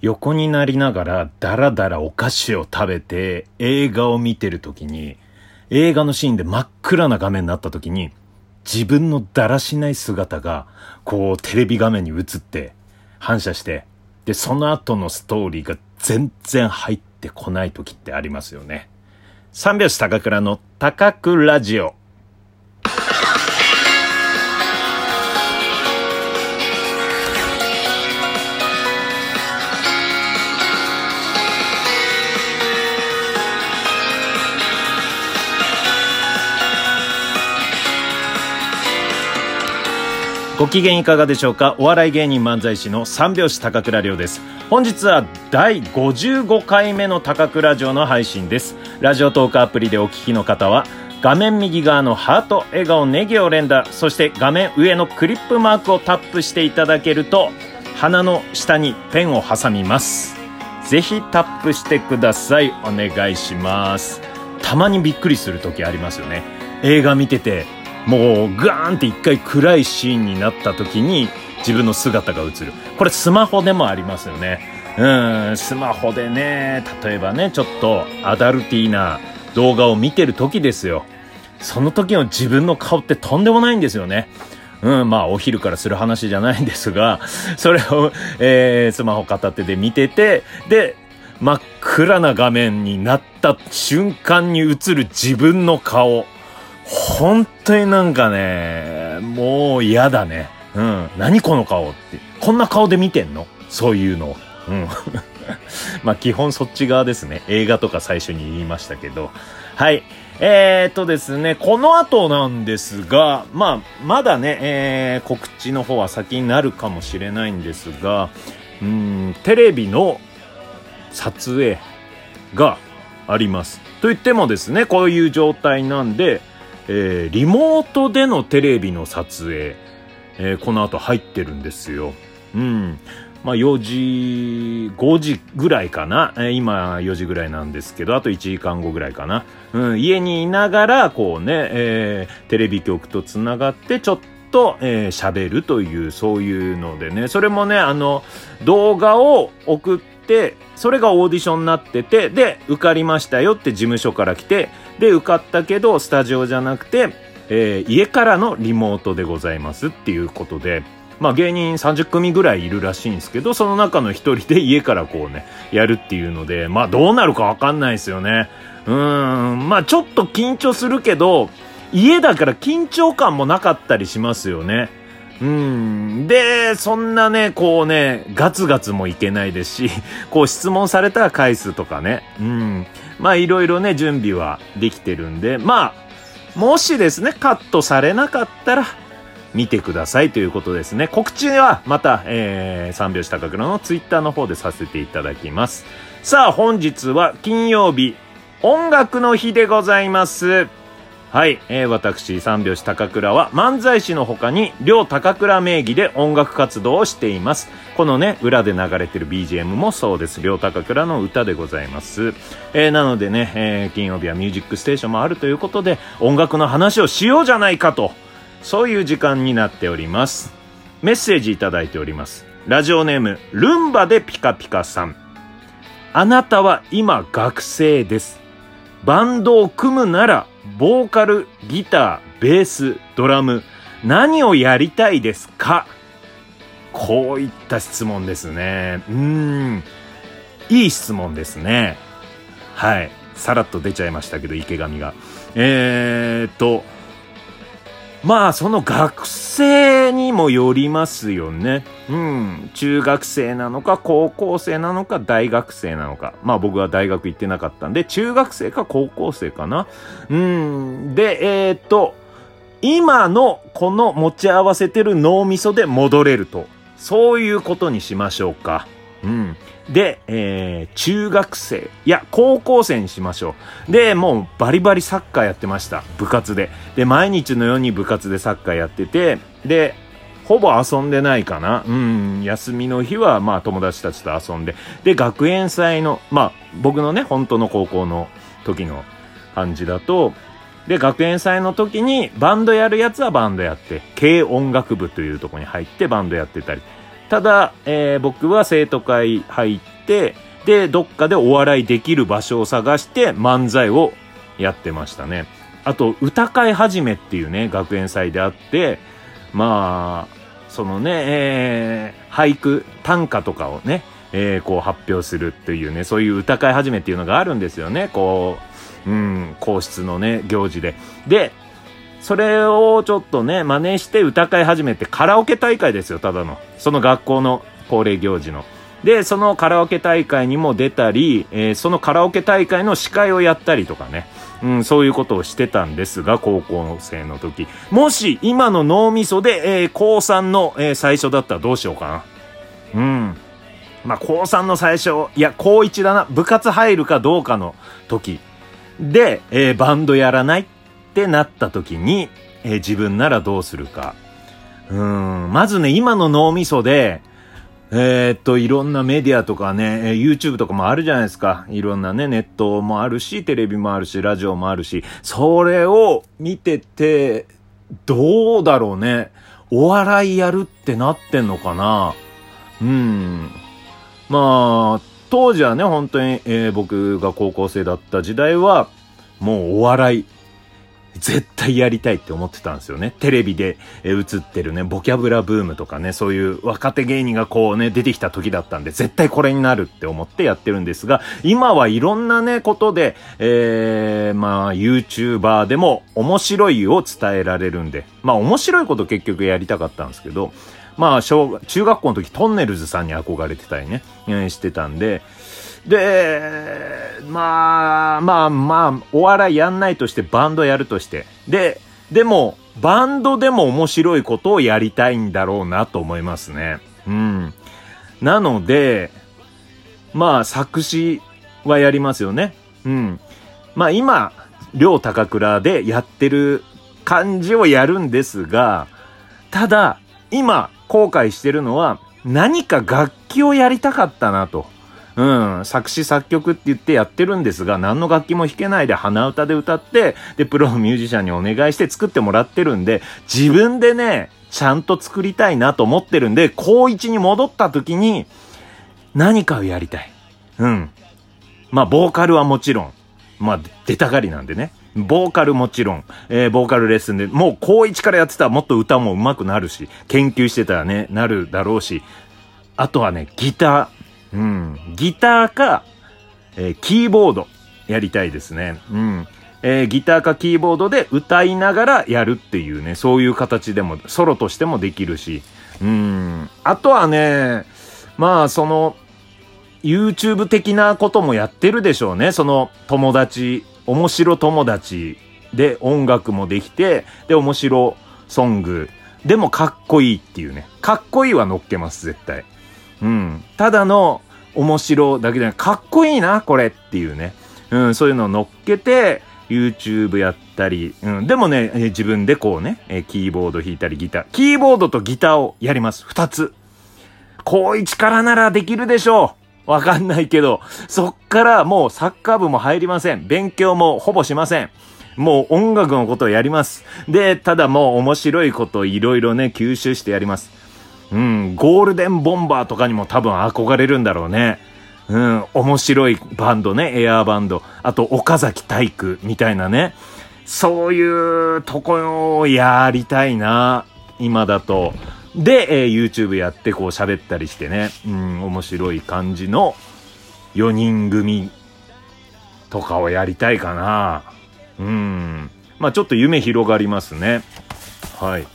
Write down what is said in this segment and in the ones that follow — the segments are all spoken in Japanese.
横になりながらダラダラお菓子を食べて映画を見てる時に、映画のシーンで真っ暗な画面になった時に、自分のだらしない姿が、こうテレビ画面に映って反射して、で、その後のストーリーが全然入ってこない時ってありますよね。三拍子高倉の高倉ラジオ。ご機嫌いかがでしょうか？お笑い芸人漫才師の三拍子高倉涼です本日は第55回目の高倉城の配信ですラジオトークアプリでお聞きの方は画面右側のハート、笑顔、ネギを連打、そして画面上のクリップマークをタップしていただけると、鼻の下にペンを挟みます。ぜひタップしてください。お願いします。たまにびっくりする時ありますよね。映画見てて、もうガーンって一回暗いシーンになった時に自分の姿が映る。これスマホでもありますよね。うん、スマホでね、例えばね、ちょっとアダルティーな動画を見てる時ですよ。その時の自分の顔ってとんでもないんですよね。うん、まあ、お昼からする話じゃないんですが、それを、えー、スマホ片手で見てて、で、真っ暗な画面になった瞬間に映る自分の顔。本当になんかね、もう嫌だね。うん。何この顔って。こんな顔で見てんの？そういうの。うん。まあ基本そっち側ですね。映画とか最初に言いましたけど。はい。えー、っとですね、この後なんですが、まあ、まだね、えー、告知の方は先になるかもしれないんですが、うん、テレビの撮影があります。と言ってもですね、こういう状態なんで、えー、リモートでのテレビの撮影、えー、この後入ってるんですよ。うん。まあ4時、5時ぐらいかな。えー、今4時ぐらいなんですけど、あと1時間後ぐらいかな。うん、家にいながら、こうね、えー、テレビ局とつながって、ちょっと、えー、喋るという、そういうのでね、それもね、あの、動画を送って、それがオーディションになってて、で、受かりましたよって事務所から来て、で、受かったけど、スタジオじゃなくて、えー、家からのリモートでございますっていうことで、まあ芸人30組ぐらいいるらしいんですけど、その中の一人で 家からこうね、やるっていうので、まあどうなるかわかんないですよね。うん、まあちょっと緊張するけど、家だから緊張感もなかったりしますよね。うん。で、そんなね、こうね、ガツガツもいけないですし、こう質問されたら返すとかね。うん。まあいろいろね、準備はできてるんで、まあ、もしですね、カットされなかったら、見てくださいということですね。告知はまた、えー、三拍子高倉のツイッターの方でさせていただきます。さあ、本日は金曜日、音楽の日でございます。はい、えー、私、三拍子高倉は漫才師の他に、両高倉名義で音楽活動をしています。このね、裏で流れてる BGM もそうです。両高倉の歌でございます。えー、なのでね、えー、金曜日はミュージックステーションもあるということで、音楽の話をしようじゃないかと、そういう時間になっております。メッセージいただいております。ラジオネーム、ルンバでピカピカさん。あなたは今学生です。バンドを組むならボーカル、ギター、ベース、ドラム、何をやりたいですか？こういった質問ですね。うん。いい質問ですね。はい。さらっと出ちゃいましたけど、池上が。えー、っと、まあ、その学生にもよりますよね。うん。中学生なのか、高校生なのか、大学生なのか。まあ僕は大学行ってなかったんで、中学生か高校生かな。うん。で、えー、っと、今のこの持ち合わせてる脳みそで戻れると。そういうことにしましょうか。うん。で、えー、中学生、いや、高校生にしましょう。で、もうバリバリサッカーやってました。部活で。で、毎日のように部活でサッカーやってて、で、ほぼ遊んでないかな。うん、休みの日は、まあ友達たちと遊んで。で、学園祭の、まあ僕のね、本当の高校の時の感じだと、で、学園祭の時にバンドやるやつはバンドやって、軽音楽部というとこに入ってバンドやってたり。ただ、えー、僕は生徒会入って、で、どっかでお笑いできる場所を探して漫才をやってましたね。あと、歌会始めっていうね、学園祭であって、まあ、そのね、えー、俳句、短歌とかをね、えー、こう発表するっていうね、そういう歌会始めっていうのがあるんですよね。こう、うん、皇室のね、行事で。で、それをちょっとね、真似して歌会始めてカラオケ大会ですよ、ただの。その学校の恒例行事の。で、そのカラオケ大会にも出たり、えー、そのカラオケ大会の司会をやったりとかね。うん、そういうことをしてたんですが、高校生の時。もし、今の脳みそで、えー、高3の、えー、最初だったらどうしようかな。うん。まあ、高3の最初、いや、高1だな。部活入るかどうかの時。で、えー、バンドやらないってなった時に、えー、自分ならどうするか。うん、まずね、今の脳みそで、えー、っと、いろんなメディアとかね、YouTube とかもあるじゃないですか。いろんなね、ネットもあるし、テレビもあるし、ラジオもあるし、それを見てて、どうだろうね。お笑いやるってなってんのかなうん。まあ、当時はね、本当に、えー、僕が高校生だった時代は、もうお笑い絶対やりたいって思ってたんですよね。テレビで、映ってるね、ボキャブラブームとかね、そういう若手芸人がこうね、出てきた時だったんで、絶対これになるって思ってやってるんですが、今はいろんなね、ことで、えー、まあ、YouTuber でも面白いを伝えられるんで、まあ面白いこと結局やりたかったんですけど、まあ、小、中学校の時トンネルズさんに憧れてたりね、してたんで、で、まあ、まあまあ、お笑いやんないとしてバンドやるとして。で、でも、バンドでも面白いことをやりたいんだろうなと思いますね。うん。なので、まあ、作詞はやりますよね。うん。まあ今、両高倉でやってる感じをやるんですが、ただ、今、後悔してるのは、何か楽器をやりたかったなと。うん、作詞作曲って言ってやってるんですが、何の楽器も弾けないで鼻歌で歌って、で、プロのミュージシャンにお願いして作ってもらってるんで、自分でね、ちゃんと作りたいなと思ってるんで、高一に戻った時に、何かをやりたい。うん。まあ、ボーカルはもちろん。まあ、出たがりなんでね。ボーカルもちろん、えー、ボーカルレッスンで、もう高一からやってたらもっと歌も上手くなるし、研究してたらね、なるだろうし、あとはね、ギター。うん。ギターか、えー、キーボードやりたいですね。うん。えー、ギターかキーボードで歌いながらやるっていうね、そういう形でも、ソロとしてもできるし。うん。あとはね、まあ、その、YouTube 的なこともやってるでしょうね。その友達、面白友達で音楽もできて、で、面白ソングでもかっこいいっていうね。かっこいいは乗っけます、絶対。うん。ただの面白だけじゃなくかっこいいな、これっていうね。うん、そういうのを乗っけて、YouTube やったり、うん、でもね、自分でこうね、えキーボード弾いたりギター、キーボードとギターをやります。二つ。高一からならできるでしょう。わかんないけど、そっからもうサッカー部も入りません。勉強もほぼしません。もう音楽のことをやります。で、ただもう面白いことをいろいろね、吸収してやります。うん、ゴールデンボンバーとかにも多分憧れるんだろうね。うん、面白いバンドね、エアーバンド。あと、岡崎体育みたいなね。そういうとこをやりたいな、今だと。で、えー、YouTube やってこう喋ったりしてね、うん、面白い感じの4人組とかをやりたいかな。うん。まあちょっと夢広がりますね。はい。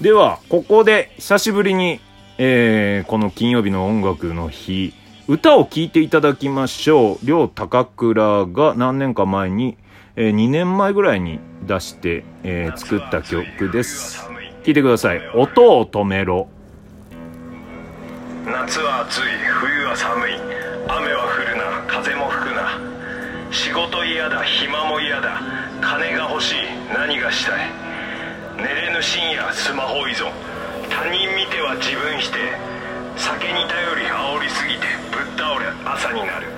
では、ここで久しぶりに、えー、この金曜日の音楽の日、歌を聴いていただきましょう。両高倉が何年か前に、えー、2年前ぐらいに出して、えー、作った曲です。聴いてください。音を止めろ。夏は暑い、冬は寒い、雨は降るな、風も吹くな。仕事嫌だ、暇も嫌だ、金が欲しい、何がしたい？寝れぬ深夜スマホ依存。他人見ては自分否定。酒に頼り煽りすぎてぶっ倒れ朝になる。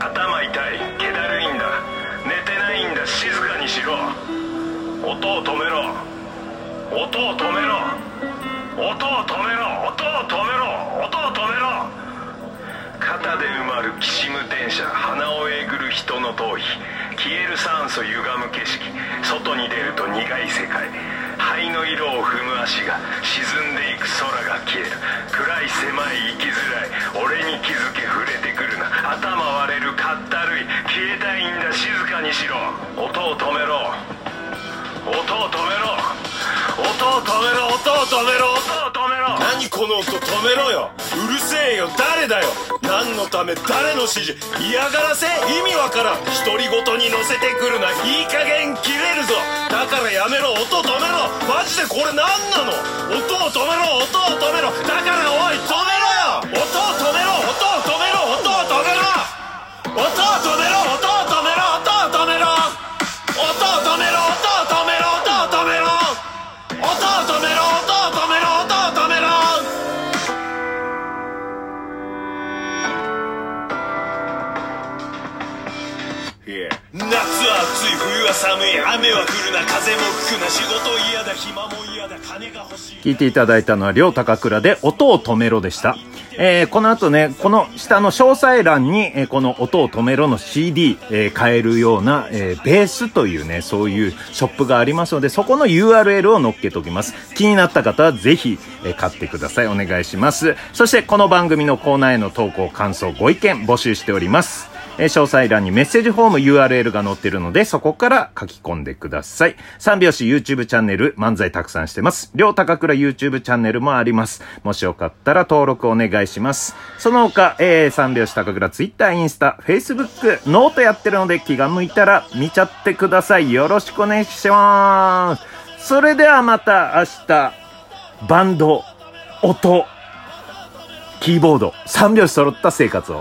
頭痛い気だるいんだ。寝てないんだ。静かにしろ。音を止めろ。音を止めろ。音を止めろ。音を止めろ。音を止めろ。肩で生まるきしむ電車。鼻をえぐる人の逃避消える酸素歪む景色外に出ると苦い世界。灰の色を踏む足が沈んでいく空が消える。暗い狭い生きづらい。俺に気づけ触れてくるな。頭割れるかったるい消えたいんだ。静かにしろ。音を止めろ。音を止めろ。音を止めろ。音を止めろ。音を止めろ。何この音止めろよ。えよ。誰だよ。何のため誰の指示。嫌がらせ意味わからん。独り言に乗せてくるな。いい加減切れるぞ。だからやめろ。音止めろ。マジでこれ何なの。音を止めろ。音を止めろ。だからおい止めろよ。音を止めろ。音を止めろ。音を止めろ。音を止めろ。音を止めろ。は寒い雨は降るな風も吹くな仕事嫌だ暇も嫌だ金が欲しい聞いていただいたのは、両高倉で音を止めろでした。えー、この後ね、この下の詳細欄に、えーこの音を止めろの CD、えー買えるような、えーベースというね、そういうショップがありますので、そこの URL を載っけておきます。気になった方はぜひ、えー買ってください。お願いします。そして、この番組のコーナーへの投稿、感想、ご意見募集しております。えー詳細欄にメッセージフォーム URL が載ってるので、そこから書き込んでください。三拍子 YouTube チャンネル、漫才たくさんしてます。両高倉 YouTube チャンネルもあります。もしよかったら登録お願いします。その他、えー、三拍子高倉 Twitter、インスタ、Facebook、ノートやってるので気が向いたら見ちゃってください。よろしくお願いします。それではまた明日、バンド、音、キーボード、三拍子揃った生活を。